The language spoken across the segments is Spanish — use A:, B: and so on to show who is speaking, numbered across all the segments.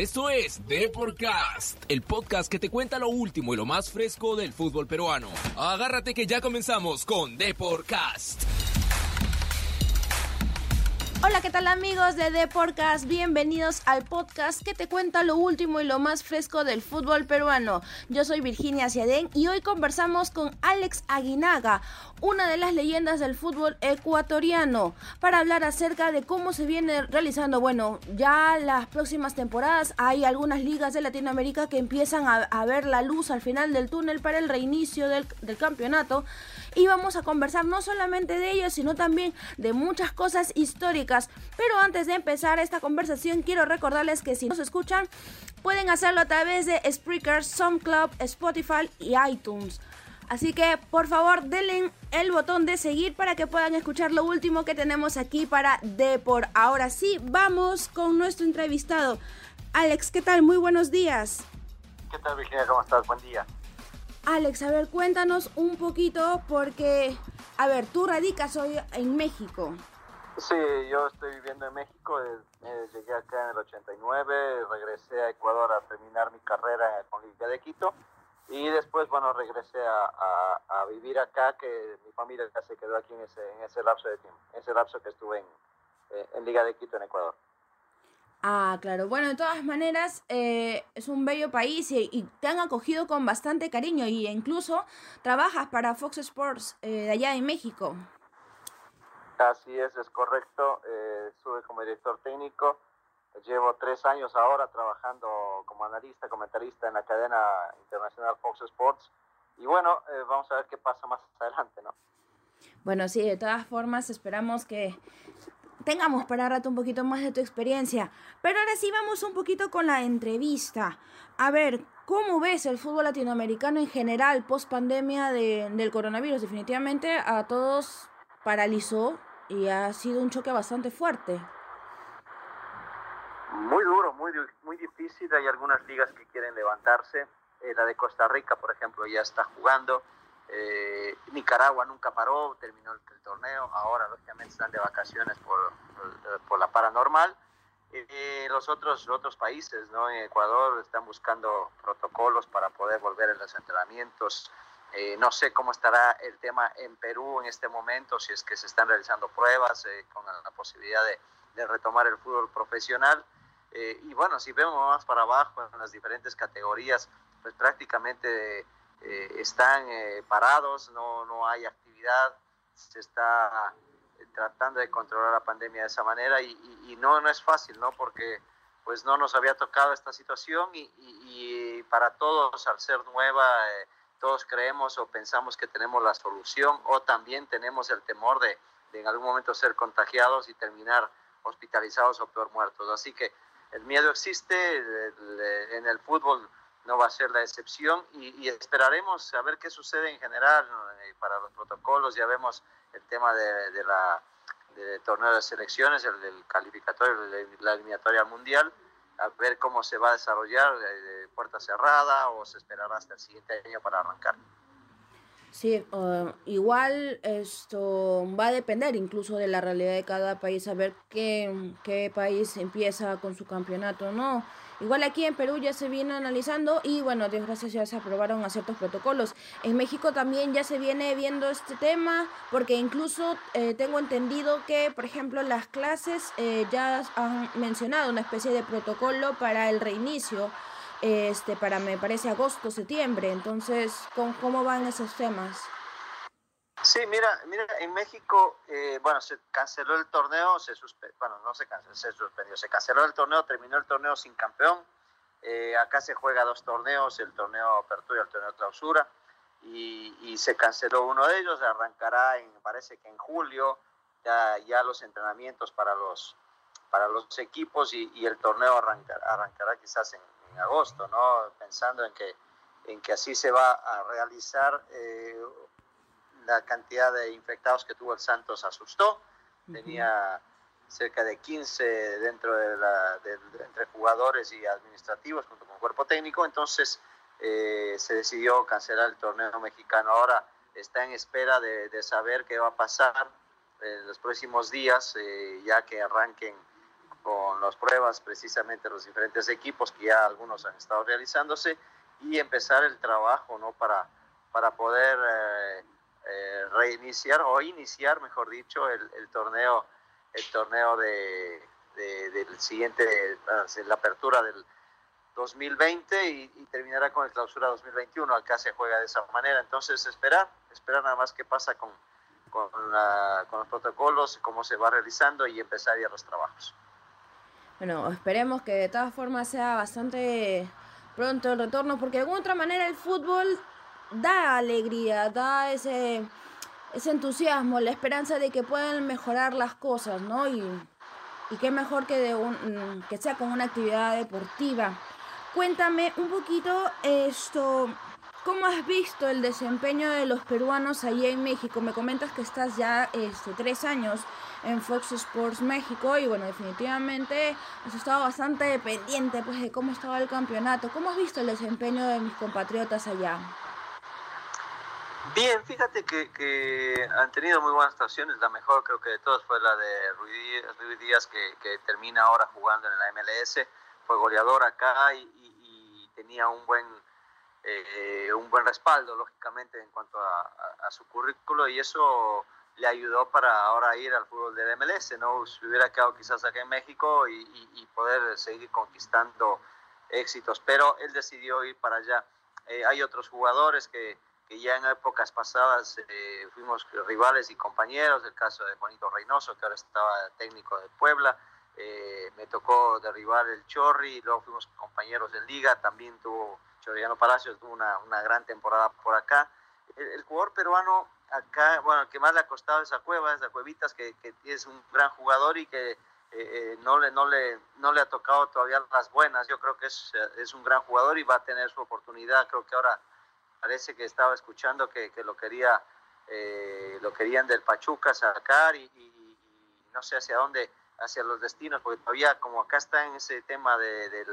A: Esto es Deporcast, el podcast que te cuenta lo último y lo más fresco del fútbol peruano. Agárrate que ya comenzamos con Deporcast.
B: Hola, ¿qué tal amigos de The Podcast? Bienvenidos al podcast que te cuenta lo último y lo más fresco del fútbol peruano. Yo soy Virginia Ciadén y hoy conversamos con Alex Aguinaga, una de las leyendas del fútbol ecuatoriano, para hablar acerca de cómo se viene realizando. Bueno, ya las próximas temporadas hay algunas ligas de Latinoamérica que empiezan a, ver la luz al final del túnel para el reinicio del, campeonato y vamos a conversar no solamente de ellos, sino también de muchas cosas históricas. Pero antes de empezar esta conversación, quiero recordarles que si nos escuchan, pueden hacerlo a través de Spreaker, SoundCloud, Spotify y iTunes. Así que por favor denle el botón de seguir para que puedan escuchar lo último que tenemos aquí para Depor. Ahora sí, vamos con nuestro entrevistado. Alex, ¿qué tal? Muy buenos días.
C: ¿Qué tal Virginia? ¿Cómo estás? Buen día.
B: Alex, a ver, cuéntanos un poquito porque, a ver, tú radicas hoy en México.
C: Sí, yo estoy viviendo en México, eh, eh, llegué acá en el 89, regresé a Ecuador a terminar mi carrera con Liga de Quito y después, bueno, regresé a, vivir acá, que mi familia ya se quedó aquí en ese, en ese lapso de tiempo, en ese lapso que estuve en, eh, en Liga de Quito en Ecuador.
B: Ah, claro. Bueno, de todas maneras, eh, es un bello país y, te han acogido con bastante cariño y incluso trabajas para Fox Sports eh, de allá en México.
C: Así es, es correcto. Eh, estuve como director técnico. Llevo tres años ahora trabajando como analista, comentarista en la cadena internacional Fox Sports. Y bueno, vamos a ver qué pasa más adelante, ¿no?
B: Bueno, sí, de todas formas esperamos que tengamos para rato un poquito más de tu experiencia. Pero ahora sí vamos un poquito con la entrevista. A ver, ¿cómo ves el fútbol latinoamericano en general post pandemia del coronavirus? Definitivamente a todos paralizó y ha sido un choque bastante fuerte.
C: Muy duro, muy, muy difícil. Hay algunas ligas que quieren levantarse. Eh, la de Costa Rica, por ejemplo, ya está jugando. Eh, Nicaragua nunca paró, terminó el, torneo, ahora lógicamente están de vacaciones por, por, la paranormal. Eh, los otros, otros países, ¿no? en Ecuador, están buscando protocolos para poder volver a los entrenamientos. Eh, no sé cómo estará el tema en Perú en este momento, si es que se están realizando pruebas con la posibilidad de, de, retomar el fútbol profesional. Y bueno, si vemos más para abajo en las diferentes categorías, pues prácticamente eh, están eh, parados, no, no hay actividad, se está eh, tratando de controlar la pandemia de esa manera y, no, no es fácil, ¿no? Porque pues no nos había tocado esta situación y, y para todos, al ser nueva, todos creemos o pensamos que tenemos la solución o también tenemos el temor de, de en algún momento ser contagiados y terminar hospitalizados o peor muertos. Así que el miedo existe, en el fútbol no va a ser la excepción y, esperaremos a ver qué sucede en general eh, para los protocolos. Ya vemos el tema de, la torneo de selecciones, el del calificatorio, la eliminatoria mundial, a ver cómo se va a desarrollar eh, de puerta cerrada o se esperará hasta el siguiente año para arrancar.
B: Sí, uh, igual esto va a depender incluso de la realidad de cada país, a ver qué, qué país empieza con su campeonato, ¿no? Igual aquí en Perú ya se viene analizando y bueno, Dios gracias ya se aprobaron a ciertos protocolos. En México también ya se viene viendo este tema porque incluso eh, tengo entendido que, por ejemplo, las clases eh, ya han mencionado una especie de protocolo para el reinicio, este, para me parece agosto, septiembre. Entonces, ¿cómo, cómo van esos temas?
C: Sí, mira, mira, en México, eh, bueno, se canceló el torneo, se suspendió, bueno, no se canceló, se suspendió, se canceló el torneo, terminó el torneo sin campeón. Eh, acá se juega dos torneos, el torneo apertura y el torneo clausura, y, se canceló uno de ellos, arrancará, en, parece que en julio, ya, ya los entrenamientos para los, para los equipos y, el torneo arrancará, arrancará quizás en, agosto, ¿no? Pensando en que, en que así se va a realizar. Eh, la cantidad de infectados que tuvo el Santos asustó. Tenía cerca de 15 dentro de la, entre jugadores y administrativos junto con cuerpo técnico. Entonces eh, se decidió cancelar el torneo mexicano. Ahora está en espera de, saber qué va a pasar en los próximos días, eh, ya que arranquen con las pruebas precisamente los diferentes equipos que ya algunos han estado realizándose y empezar el trabajo ¿no? para, para poder eh, eh, reiniciar o iniciar, mejor dicho, el, torneo, el torneo de, del siguiente, la apertura del 2020 y, terminará con el clausura 2021. Acá se juega de esa manera. Entonces, esperar, esperar nada más qué pasa con, con, con los protocolos, cómo se va realizando y empezar ya los trabajos.
B: Bueno, esperemos que de todas formas sea bastante pronto el retorno, porque de alguna otra manera el fútbol da alegría, da ese, ese entusiasmo, la esperanza de que puedan mejorar las cosas, ¿no? Y, y qué mejor que, de un, que sea con una actividad deportiva. Cuéntame un poquito esto, ¿cómo has visto el desempeño de los peruanos allá en México? Me comentas que estás ya este, tres años en Fox Sports México y bueno, definitivamente has estado bastante pendiente pues de cómo estaba el campeonato. ¿Cómo has visto el desempeño de mis compatriotas allá?
C: Bien, fíjate que, han tenido muy buenas actuaciones. La mejor creo que de todas fue la de Ruiz Díaz, que, termina ahora jugando en la MLS. Fue goleador acá y, tenía un buen, eh, un buen respaldo, lógicamente, en cuanto a su currículo. Y eso le ayudó para ahora ir al fútbol del MLS, ¿no? Se hubiera quedado quizás acá en México y, poder seguir conquistando éxitos, pero él decidió ir para allá. Eh, hay otros jugadores que, que, ya en épocas pasadas eh, fuimos rivales y compañeros, el caso de Juanito Reynoso, que ahora estaba técnico de Puebla, eh, me tocó derribar el Chorri, y luego fuimos compañeros en liga, también tuvo Choriano Palacios, tuvo una, una gran temporada por acá. el jugador peruano acá, bueno, que más le ha costado esa cueva, esa cuevitas, que, es un gran jugador y que eh, eh, no, le, no, le, no le ha tocado todavía las buenas. Yo creo que es, es, un gran jugador y va a tener su oportunidad. Creo que ahora parece que estaba escuchando que, que lo quería eh, lo querían del Pachuca sacar y, no sé hacia dónde, hacia los destinos, porque todavía como acá está en ese tema de,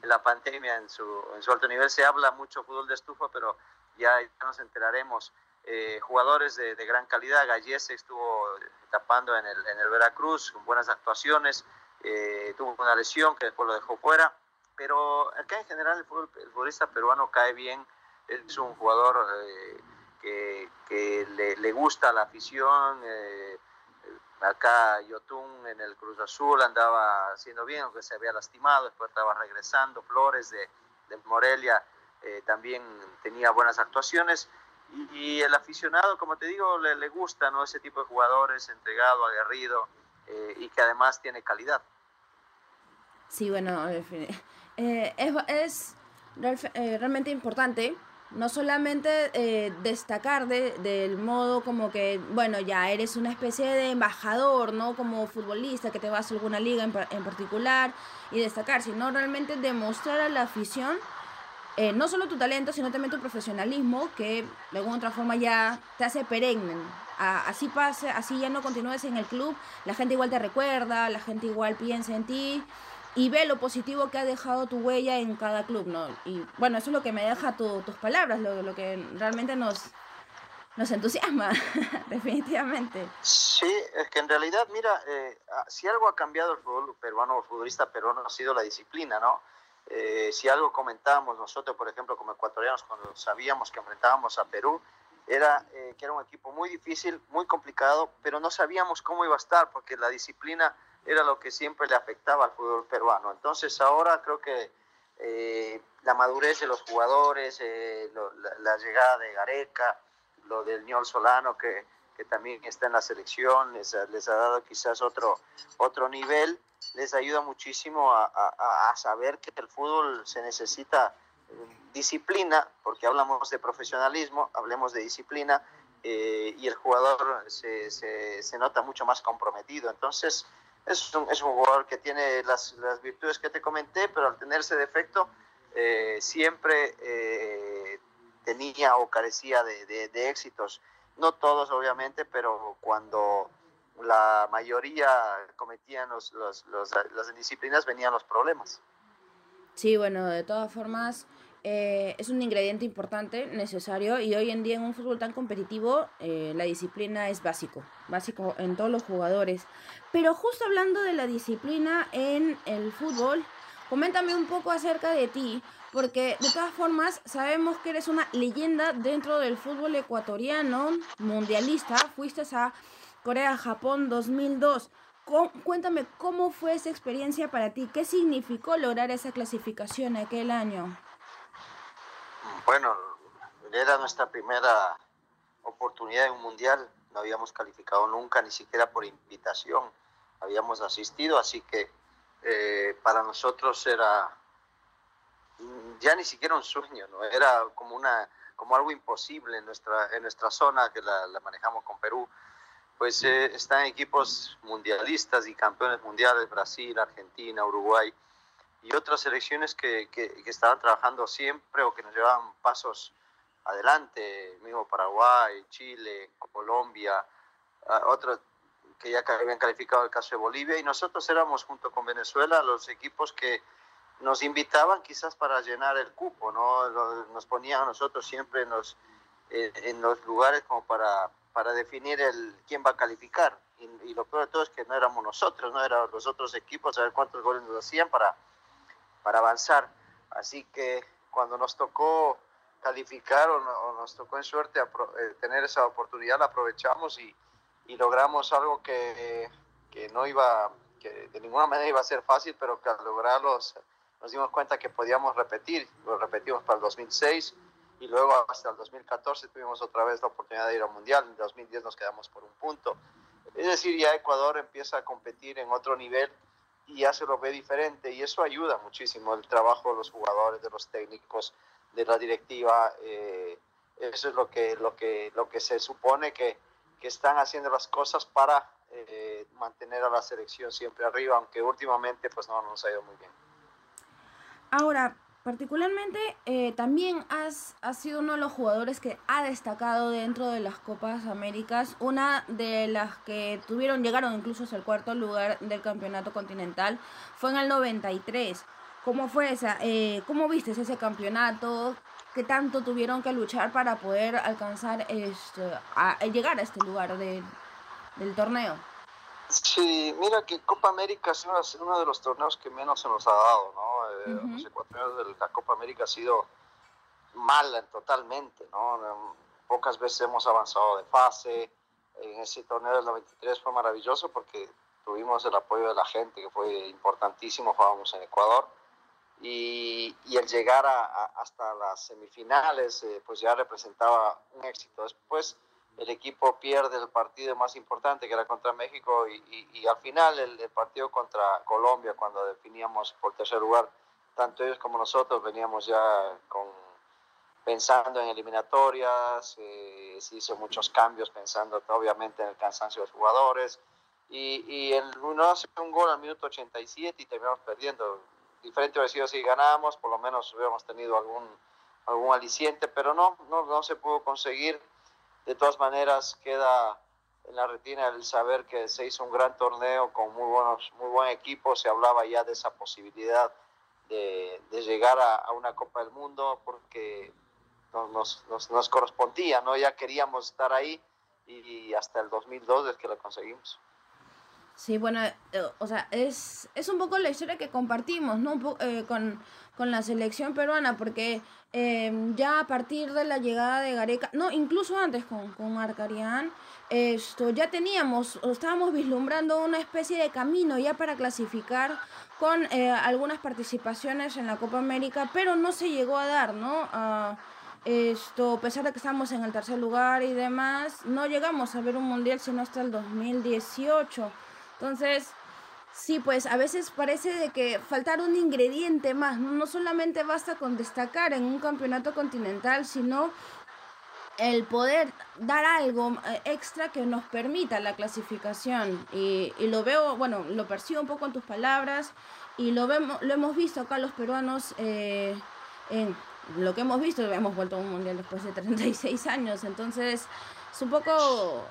C: de la pandemia en su, en su alto nivel, se habla mucho fútbol de estufa, pero ya, nos enteraremos. Eh, jugadores de, gran calidad. Gallese estuvo tapando en el, en el Veracruz con buenas actuaciones, eh, tuvo una lesión que después lo dejó fuera, pero acá en general el, futbolista peruano cae bien, es un jugador eh, que, que le, le, gusta la afición. Acá Yotun en el Cruz Azul andaba haciendo bien, aunque se había lastimado, después estaba regresando. Flores de, Morelia también tenía buenas actuaciones y, el aficionado, como te digo, le, le, gusta ¿no? ese tipo de jugadores, entregado, aguerrido eh, y que además tiene calidad.
B: Sí, bueno, eh, es, es eh, realmente importante no solamente destacar de, del modo como que, bueno, ya eres una especie de embajador, ¿no? Como futbolista que te vas a alguna liga en, en particular y destacar, sino realmente demostrar a la afición eh, no solo tu talento, sino también tu profesionalismo, que de alguna otra forma ya te hace perenne. así pase, así ya no continúes en el club, la gente igual te recuerda, la gente igual piensa en ti y ve lo positivo que ha dejado tu huella en cada club, ¿no? Y bueno, eso es lo que me deja tus palabras, lo, lo que realmente nos, nos entusiasma, definitivamente.
C: Sí, es que en realidad, mira, eh, ah, si algo ha cambiado el fútbol peruano o futbolista peruano ha sido la disciplina, ¿no? Eh, si algo comentábamos nosotros, por ejemplo, como ecuatorianos, cuando sabíamos que enfrentábamos a Perú, era eh, que era un equipo muy difícil, muy complicado, pero no sabíamos cómo iba a estar, porque la disciplina era lo que siempre le afectaba al fútbol peruano. Entonces ahora creo que eh, la madurez de los jugadores, la, llegada de Gareca, lo del Ñol Solano, que, que también está en la selección, les, les ha dado quizás otro, otro nivel les ayuda muchísimo a, a, saber que el fútbol se necesita eh, disciplina, porque hablamos de profesionalismo, hablemos de disciplina, eh, y el jugador se, se, se, nota mucho más comprometido. Entonces, es un, es un jugador que tiene las, las, virtudes que te comenté, pero al tener ese defecto, eh, siempre tenía o carecía de, de, éxitos. No todos, obviamente, pero cuando la mayoría cometían los, los, las disciplinas, venían los problemas.
B: Sí, bueno, de todas formas, eh, es un ingrediente importante, necesario, y hoy en día en un fútbol tan competitivo, eh, la disciplina es básico, básico en todos los jugadores. Pero justo hablando de la disciplina en el fútbol, coméntame un poco acerca de ti, porque de todas formas sabemos que eres una leyenda dentro del fútbol ecuatoriano, mundialista, fuiste a Corea-Japón 2002. Cuéntame cómo fue esa experiencia para ti, qué significó lograr esa clasificación aquel año.
C: Bueno, era nuestra primera oportunidad en un mundial, no habíamos calificado nunca, ni siquiera por invitación, habíamos asistido, así que eh, para nosotros era ya ni siquiera un sueño, ¿no? Era como, una, como algo imposible en nuestra, en nuestra zona que la, manejamos con Perú. Pues eh, están equipos mundialistas y campeones mundiales, Brasil, Argentina, Uruguay y otras selecciones que, que, estaban trabajando siempre o que nos llevaban pasos adelante, mismo Paraguay, Chile, Colombia, otros que ya habían calificado el caso de Bolivia y nosotros éramos junto con Venezuela los equipos que nos invitaban quizás para llenar el cupo, ¿no? Nos ponían a nosotros siempre en los, en los lugares como para, para definir el quién va a calificar. Y, lo peor de todo es que no éramos nosotros, no eran los otros equipos a ver cuántos goles nos hacían para, para avanzar. Así que cuando nos tocó calificar o, nos tocó en suerte eh, tener esa oportunidad, la aprovechamos y, y logramos algo que, que, no iba, que de ninguna manera iba a ser fácil, pero que al lograrlo nos dimos cuenta que podíamos repetir, lo repetimos para el 2006 y luego hasta el 2014 tuvimos otra vez la oportunidad de ir al Mundial, en el 2010 nos quedamos por un punto. Es decir, ya Ecuador empieza a competir en otro nivel y ya se lo ve diferente y eso ayuda muchísimo el trabajo de los jugadores, de los técnicos, de la directiva. Eh, eso es lo que, lo que, lo que se supone que, que están haciendo las cosas para eh, mantener a la selección siempre arriba, aunque últimamente pues no nos ha ido muy bien.
B: Ahora, particularmente eh, también has, sido uno de los jugadores que ha destacado dentro de las Copas Américas, una de las que tuvieron, llegaron incluso hasta el cuarto lugar del campeonato continental, fue en el 93. ¿Cómo fue esa? Eh, ¿Cómo viste ese campeonato? ¿Qué tanto tuvieron que luchar para poder alcanzar, este, llegar a este lugar del torneo?
C: Sí, mira que Copa América es uno de los torneos que menos se nos ha dado, ¿no? Eh, los ecuatorianos de la Copa América ha sido mala totalmente, ¿no? Pocas veces hemos avanzado de fase. En ese torneo del 93 fue maravilloso porque tuvimos el apoyo de la gente, que fue importantísimo, jugábamos en Ecuador. Y, y el llegar a, hasta las semifinales, eh, pues ya representaba un éxito. Después el equipo pierde el partido más importante que era contra México y, al final el, partido contra Colombia cuando definíamos por tercer lugar tanto ellos como nosotros veníamos ya con pensando en eliminatorias eh, se hizo muchos cambios pensando obviamente en el cansancio de los jugadores y, y el, uno hace un gol al minuto 87 y terminamos perdiendo. Diferente hubiera sido si ganábamos por lo menos hubiéramos tenido algún algún aliciente pero no no, no se pudo conseguir. De todas maneras queda en la retina el saber que se hizo un gran torneo con muy buenos muy buen equipo se hablaba ya de esa posibilidad de, llegar a, una Copa del Mundo porque nos, nos, correspondía no ya queríamos estar ahí y, hasta el 2002 es que lo conseguimos
B: Sí, bueno, eh, o sea, es, es un poco la historia que compartimos, ¿no? Eh, con, con la selección peruana, porque Em, ya a partir de la llegada de Gareca, no, incluso antes con, con Arcarian, esto, ya teníamos, estábamos vislumbrando una especie de camino ya para clasificar con eh, algunas participaciones en la Copa América, pero no se llegó a dar, ¿no? esto, a pesar de que estamos en el tercer lugar y demás, no llegamos a ver un mundial sino hasta el 2018. Entonces, Sí, pues a veces parece de que faltar un ingrediente más, no solamente basta con destacar en un campeonato continental, sino el poder dar algo eh, extra que nos permita la clasificación. Y, lo veo, bueno, lo percibo un poco en tus palabras y lo, vemos, lo hemos visto acá los peruanos eh, en lo que hemos visto, hemos vuelto a un mundial después de 36 años, entonces es un poco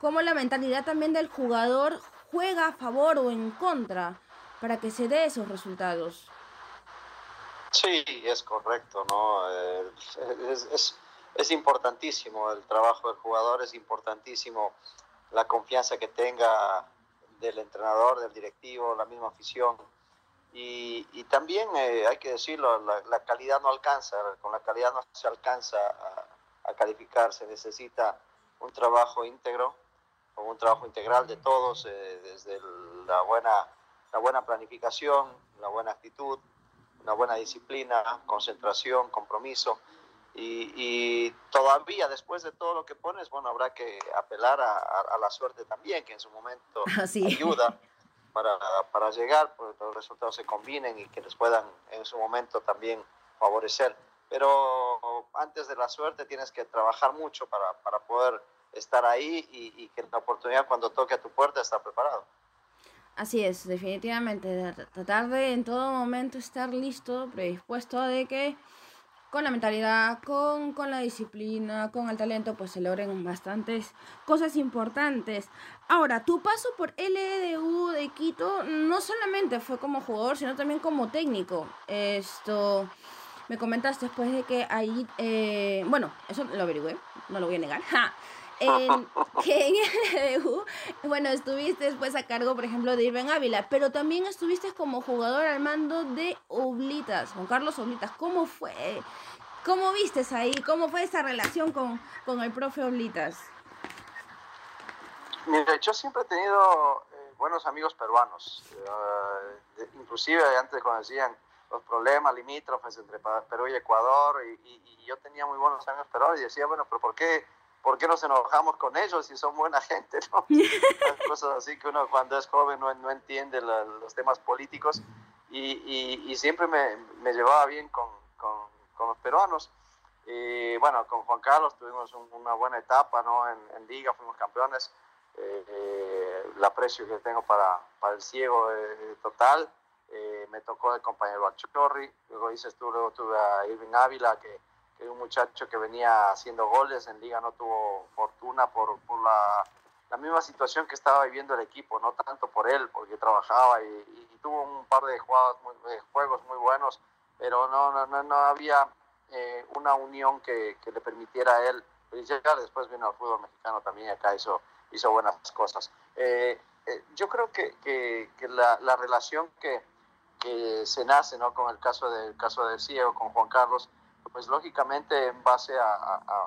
B: como la mentalidad también del jugador juega a favor o en contra para que se dé esos resultados.
C: Sí, es correcto, ¿no? Eh, es, es, importantísimo el trabajo del jugador, es importantísimo la confianza que tenga del entrenador, del directivo, la misma afición. Y, también eh, hay que decirlo, la, la, calidad no alcanza, con la calidad no se alcanza a, a calificar, se necesita un trabajo íntegro, un trabajo integral de todos, eh, desde la buena, la buena planificación, la buena actitud, una buena disciplina, concentración, compromiso. Y, y, todavía después de todo lo que pones, bueno, habrá que apelar a, a, a la suerte también, que en su momento ayuda para, para llegar, para que los resultados se combinen y que les puedan en su momento también favorecer. Pero antes de la suerte tienes que trabajar mucho para, para poder estar ahí y, y, que la oportunidad cuando toque a tu puerta está preparado.
B: Así es, definitivamente, tratar de en todo momento estar listo, predispuesto de que con la mentalidad, con, con la disciplina, con el talento, pues se logren bastantes cosas importantes. Ahora, tu paso por LDU de Quito no solamente fue como jugador, sino también como técnico. Esto, me comentaste después de que ahí, eh, bueno, eso lo averigüé, no lo voy a negar. ¡Ja! En, que en el LDU, bueno, estuviste después a cargo, por ejemplo, de Irving Ávila, pero también estuviste como jugador al mando de Oblitas, Juan Carlos Oblitas. ¿Cómo fue? ¿Cómo vistes ahí? ¿Cómo fue esa relación con, con el profe Oblitas?
C: Mira, yo siempre he tenido eh, buenos amigos peruanos, uh, inclusive antes conocían los problemas limítrofes entre Perú y Ecuador, y, y, y yo tenía muy buenos amigos peruanos y decía, bueno, pero ¿por qué? ¿Por qué nos enojamos con ellos si son buena gente? ¿no? Cosas así que uno cuando es joven no, no entiende la, los temas políticos y, y, y siempre me, me, llevaba bien con, con, con, los peruanos. Y bueno, con Juan Carlos tuvimos un, una buena etapa ¿no? en, en Liga, fuimos campeones. Eh, eh, el aprecio que tengo para, para el ciego eh, total. me tocó el compañero Achorri, luego dices tú, luego tuve a Irving Ávila que un muchacho que venía haciendo goles en liga no tuvo fortuna por, por la, la, misma situación que estaba viviendo el equipo, no tanto por él, porque trabajaba y, y tuvo un par de juegos muy, de juegos muy buenos, pero no, no, no había eh, una unión que, que, le permitiera a él llegar. Después vino al fútbol mexicano también y acá hizo, hizo buenas cosas. Eh, eh, yo creo que, que, que la, la, relación que, que se nace ¿no? con el caso del caso del ciego, con Juan Carlos, pues lógicamente en base a,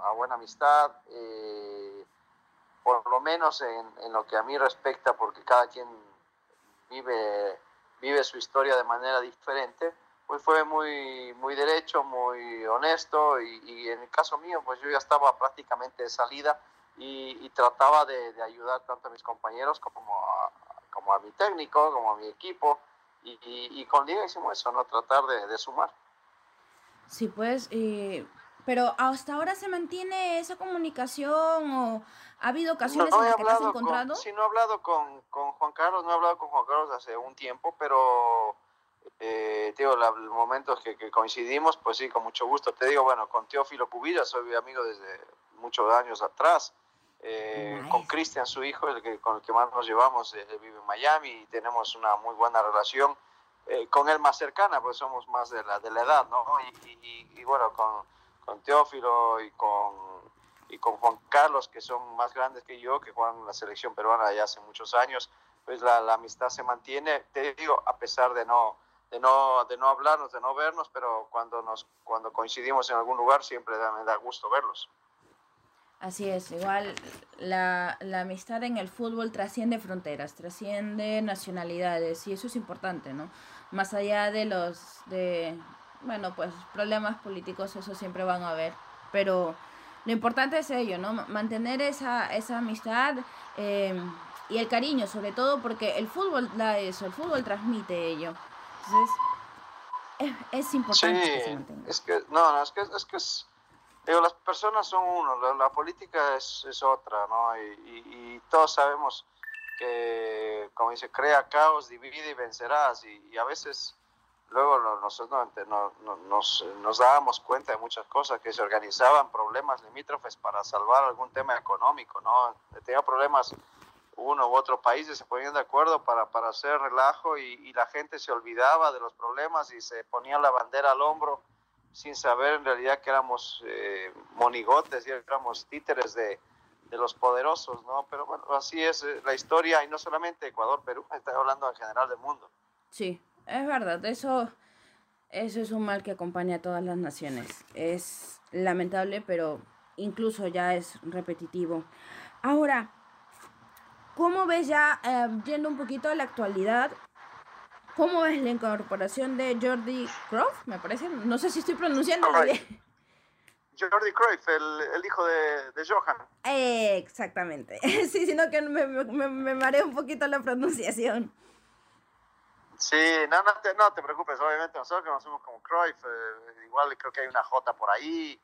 C: a, buena amistad, eh, por lo menos en, en, lo que a mí respecta, porque cada quien vive, vive su historia de manera diferente, pues fue muy, muy derecho, muy honesto y, en el caso mío, pues yo ya estaba prácticamente de salida y, trataba de, ayudar tanto a mis compañeros como a, como a mi técnico, como a mi equipo y, y con Liga hicimos eso, ¿no? Tratar de, de sumar.
B: Sí, pues, eh, pero hasta ahora se mantiene esa comunicación o ha habido ocasiones
C: no, no
B: en las que te has
C: con,
B: encontrado.
C: sí, no he hablado con, con, Juan Carlos, no he hablado con Juan Carlos hace un tiempo, pero eh, digo, los momentos que, que, coincidimos, pues sí, con mucho gusto. Te digo, bueno, con Teófilo Cubilla soy amigo desde muchos años atrás. Eh, nice. Con Cristian, su hijo, el que, con el que más nos llevamos, él vive en Miami y tenemos una muy buena relación eh, con él más cercana, pues somos más de la, de la edad, ¿no? Y, bueno, con, con, Teófilo y con, y con Juan Carlos, que son más grandes que yo, que juegan en la selección peruana ya hace muchos años, pues la, la, amistad se mantiene, te digo, a pesar de no, de no, de no hablarnos, de no vernos, pero cuando, nos, cuando coincidimos en algún lugar siempre da, me da gusto verlos.
B: Así es, igual la, la, amistad en el fútbol trasciende fronteras, trasciende nacionalidades y eso es importante, ¿no? Más allá de los, de, bueno, pues problemas políticos, eso siempre van a haber, pero lo importante es ello, ¿no? Mantener esa, esa amistad eh, y el cariño, sobre todo porque el fútbol da eso, el fútbol transmite ello. Entonces, es, es importante
C: sí,
B: que se mantenga.
C: Es que, no, no, es que es... Que es Digo, las personas son uno, la, la política es, es, otra, ¿no? Y, y, y, todos sabemos que, como dice, crea caos, divide y vencerás. Y, y a veces luego nosotros no, no, nos, nos dábamos cuenta de muchas cosas, que se organizaban problemas limítrofes para salvar algún tema económico, ¿no? Tenía problemas uno u otro país se ponían de acuerdo para, para hacer relajo y, la gente se olvidaba de los problemas y se ponía la bandera al hombro sin saber en realidad que éramos eh, monigotes y éramos títeres de, de, los poderosos, ¿no? Pero bueno, así es eh, la historia y no solamente Ecuador, Perú, estoy hablando en general del mundo.
B: Sí, es verdad, eso, eso es un mal que acompaña a todas las naciones. Es lamentable, pero incluso ya es repetitivo. Ahora, ¿cómo ves ya, eh, yendo un poquito a la actualidad, cómo ves la incorporación de Jordi Croft, me parece? No sé si estoy pronunciando bien.
C: Jordi Cruyff, el, hijo de, de Johan.
B: exactamente. Sí, sino que me, me, me mareé un poquito la pronunciación.
C: Sí, no, no te, no te preocupes, obviamente nosotros conocemos como Cruyff, eh, igual creo que hay una J por ahí,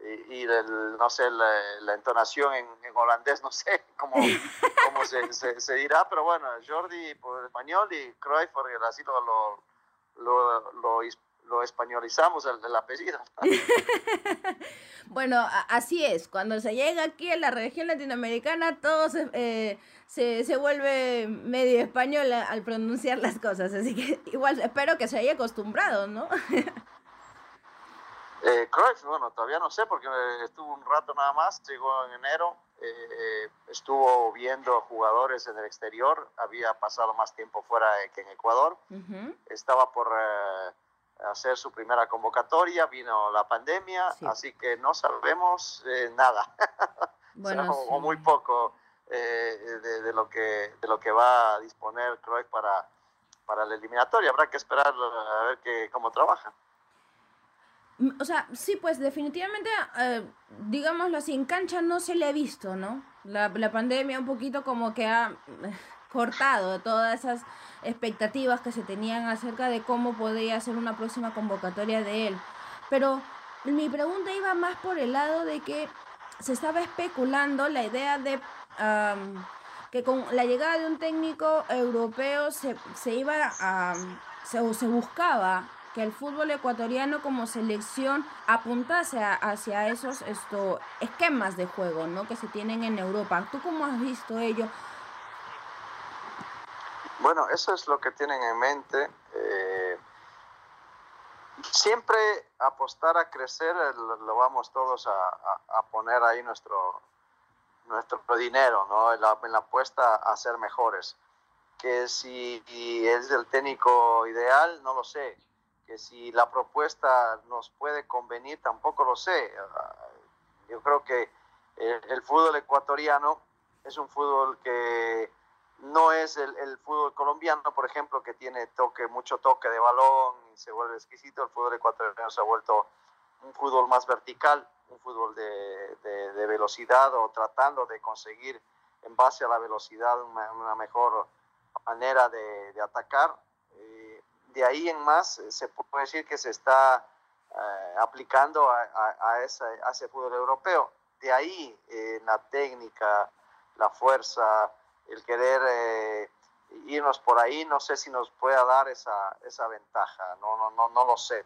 C: y, y no sé, la, entonación en, holandés, no sé cómo, cómo se, se, dirá, pero bueno, Jordi por español y Cruyff porque así lo, lo, lo, lo, españolizamos el, el apellido.
B: bueno, así es, cuando se llega aquí a la región latinoamericana, todo se, eh, se, se vuelve medio español al pronunciar las cosas, así que igual espero que se haya acostumbrado, ¿no?
C: Eh, Cruyff, bueno, todavía no sé porque estuvo un rato nada más, llegó en enero, eh, estuvo viendo jugadores en el exterior, había pasado más tiempo fuera que en Ecuador, estaba por eh, hacer su primera convocatoria, vino la pandemia, así que no sabemos eh, nada, o, muy poco de, lo que, de lo que va a disponer Cruyff para, para la eliminatoria, habrá que esperar a ver que, cómo trabaja.
B: O sea, sí, pues definitivamente, eh, digámoslo así, en cancha no se le ha visto, ¿no? La, la pandemia un poquito como que ha eh, cortado todas esas expectativas que se tenían acerca de cómo podría ser una próxima convocatoria de él. Pero mi pregunta iba más por el lado de que se estaba especulando la idea de que con la llegada de un técnico europeo se, se iba a... se, se buscaba que el fútbol ecuatoriano como selección apuntase hacia esos esto, esquemas de juego ¿no? que se tienen en Europa. ¿Tú cómo has visto ello?
C: Bueno, eso es lo que tienen en mente. Eh, siempre apostar a crecer lo vamos todos a, poner ahí nuestro, nuestro dinero, ¿no? En la, en la apuesta a ser mejores. Que si es el técnico ideal, no lo sé que si la propuesta nos puede convenir, tampoco lo sé. Yo creo que el, fútbol ecuatoriano es un fútbol que no es el, fútbol colombiano, por ejemplo, que tiene toque, mucho toque de balón y se vuelve exquisito. El fútbol ecuatoriano se ha vuelto un fútbol más vertical, un fútbol de, velocidad o tratando de conseguir en base a la velocidad una, mejor manera de, atacar de ahí en más eh, se puede decir que se está eh, aplicando a, ese, fútbol europeo. De ahí eh, la técnica, la fuerza, el querer irnos por ahí, no sé si nos pueda dar esa, esa ventaja, no, no, no, no lo sé,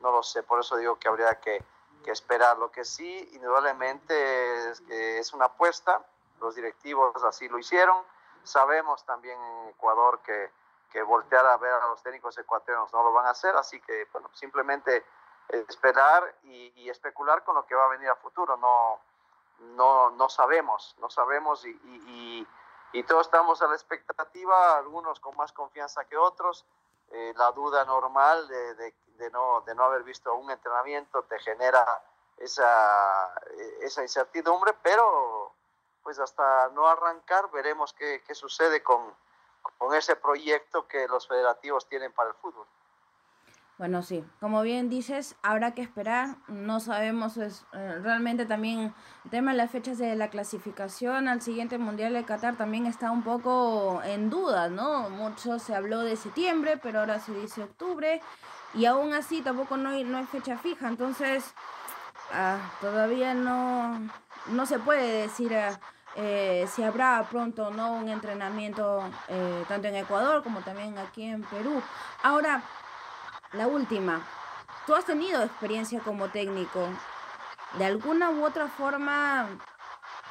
C: no lo sé, por eso digo que habría que, que esperar. Lo que sí, indudablemente, es es una apuesta, los directivos así lo hicieron, sabemos también en Ecuador que que voltear a ver a los técnicos ecuatorianos no lo van a hacer, así que bueno, simplemente esperar y, especular con lo que va a venir a futuro, no, no, no sabemos, no sabemos y, todos estamos a la expectativa, algunos con más confianza que otros, eh, la duda normal de, de, no, de no haber visto un entrenamiento te genera esa, esa incertidumbre, pero pues hasta no arrancar veremos qué, qué sucede con, con ese proyecto que los federativos tienen para el fútbol.
B: Bueno, sí, como bien dices, habrá que esperar. No sabemos es, eh, realmente también el tema de las fechas de la clasificación al siguiente Mundial de Qatar también está un poco en duda, ¿no? Mucho se habló de septiembre, pero ahora se dice octubre y aún así tampoco no hay, no hay fecha fija. Entonces, ah, todavía no, no se puede decir... a eh, si habrá pronto no un entrenamiento eh, tanto en Ecuador como también aquí en Perú. Ahora, la última, tú has tenido experiencia como técnico. ¿De alguna u otra forma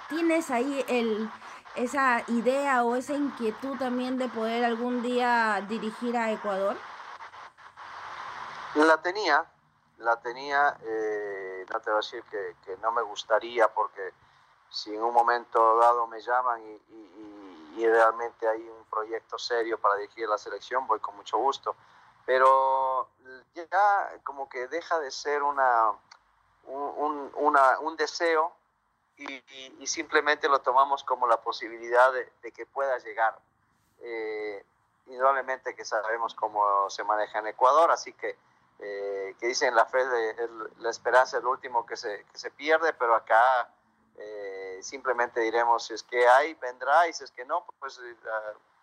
B: tienes ahí el, esa idea o esa inquietud también de poder algún día dirigir a Ecuador?
C: La tenía, la tenía, eh, no te voy a decir que, no me gustaría porque si en un momento dado me llaman y, realmente hay un proyecto serio para dirigir la selección, voy con mucho gusto. Pero ya como que deja de ser una, un, una, un deseo y, simplemente lo tomamos como la posibilidad de, que pueda llegar. Eh, indudablemente que sabemos cómo se maneja en Ecuador, así que eh, que dicen la fe, de, la esperanza es lo último que se, que se pierde, pero acá eh, simplemente diremos si es que hay, vendrá, y si es que no, pues uh,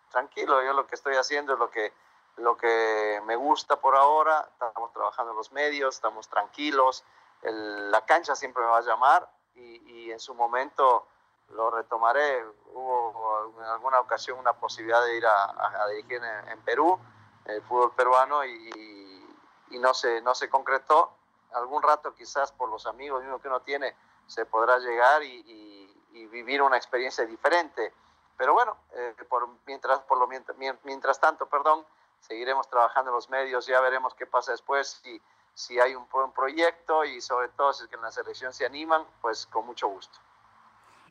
C: tranquilo, yo lo que estoy haciendo es lo que, lo que me gusta por ahora, estamos trabajando en los medios, estamos tranquilos, el, la cancha siempre me va a llamar y, y en su momento lo retomaré. Hubo en alguna ocasión una posibilidad de ir a, a, a dirigir en, en, Perú, el fútbol peruano, y, y no se, no se concretó. Algún rato quizás por los amigos mismo que uno tiene se podrá llegar y, y, y vivir una experiencia diferente. Pero bueno, eh, por, mientras, por lo, mientras, mientras tanto, perdón, seguiremos trabajando en los medios, ya veremos qué pasa después, si, si hay un buen proyecto y sobre todo si es que en la selección se animan, pues con mucho gusto.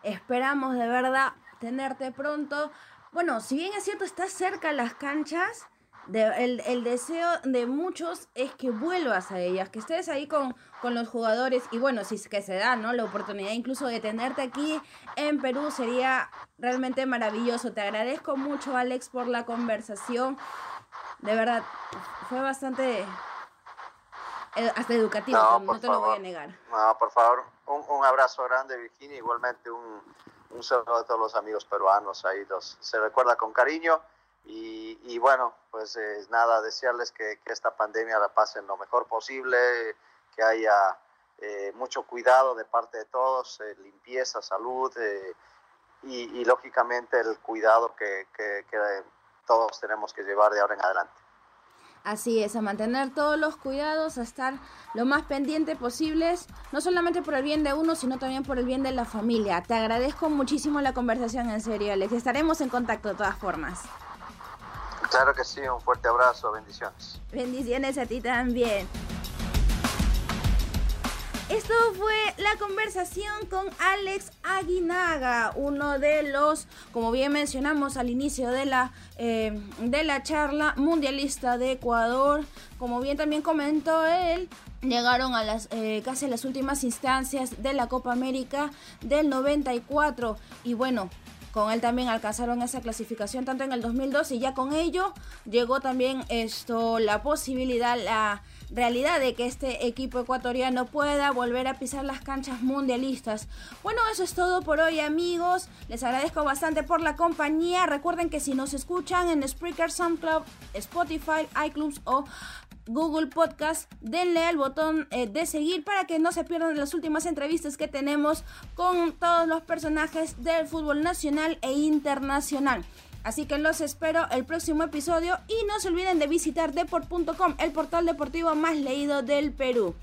B: Esperamos de verdad tenerte pronto. Bueno, si bien es cierto, estás cerca las canchas, el, el, deseo de muchos es que vuelvas a ellas, que estés ahí con, con los jugadores y bueno, si es que se da, ¿no? La oportunidad incluso de tenerte aquí en Perú sería realmente maravilloso. Te agradezco mucho, Alex, por la conversación. De verdad, fue bastante eh, hasta educativo, no, no te
C: favor.
B: lo voy a negar.
C: No, por favor, un, un abrazo grande, Virginia, igualmente un, un saludo a todos los amigos peruanos ahí, los, se recuerda con cariño. Y, y, bueno, pues eh, nada, desearles que, que, esta pandemia la pasen lo mejor posible, que haya eh, mucho cuidado de parte de todos, eh, limpieza, salud y, y, lógicamente el cuidado que, que, todos tenemos que llevar de ahora en adelante.
B: Así es, a mantener todos los cuidados, a estar lo más pendiente posibles, no solamente por el bien de uno, sino también por el bien de la familia. Te agradezco muchísimo la conversación, en serio, Alex. Estaremos en contacto de todas formas.
C: Claro que sí, un fuerte abrazo, bendiciones.
B: Bendiciones a ti también. Esto fue la conversación con Alex Aguinaga, uno de los, como bien mencionamos al inicio de la, eh, de la charla, mundialista de Ecuador. Como bien también comentó él, llegaron a las eh, casi a las últimas instancias de la Copa América del 94 y bueno, con él también alcanzaron esa clasificación tanto en el 2002 y ya con ello llegó también esto la posibilidad la realidad de que este equipo ecuatoriano pueda volver a pisar las canchas mundialistas. Bueno, eso es todo por hoy amigos. Les agradezco bastante por la compañía. Recuerden que si nos escuchan en Spreaker, SoundCloud, Spotify, iClubs o Google Podcast, denle al botón eh, de seguir para que no se pierdan las últimas entrevistas que tenemos con todos los personajes del fútbol nacional e internacional. Así que los espero el próximo episodio y no se olviden de visitar deport.com, el portal deportivo más leído del Perú.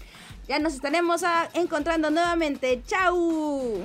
B: Ya nos estaremos encontrando nuevamente. ¡Chao!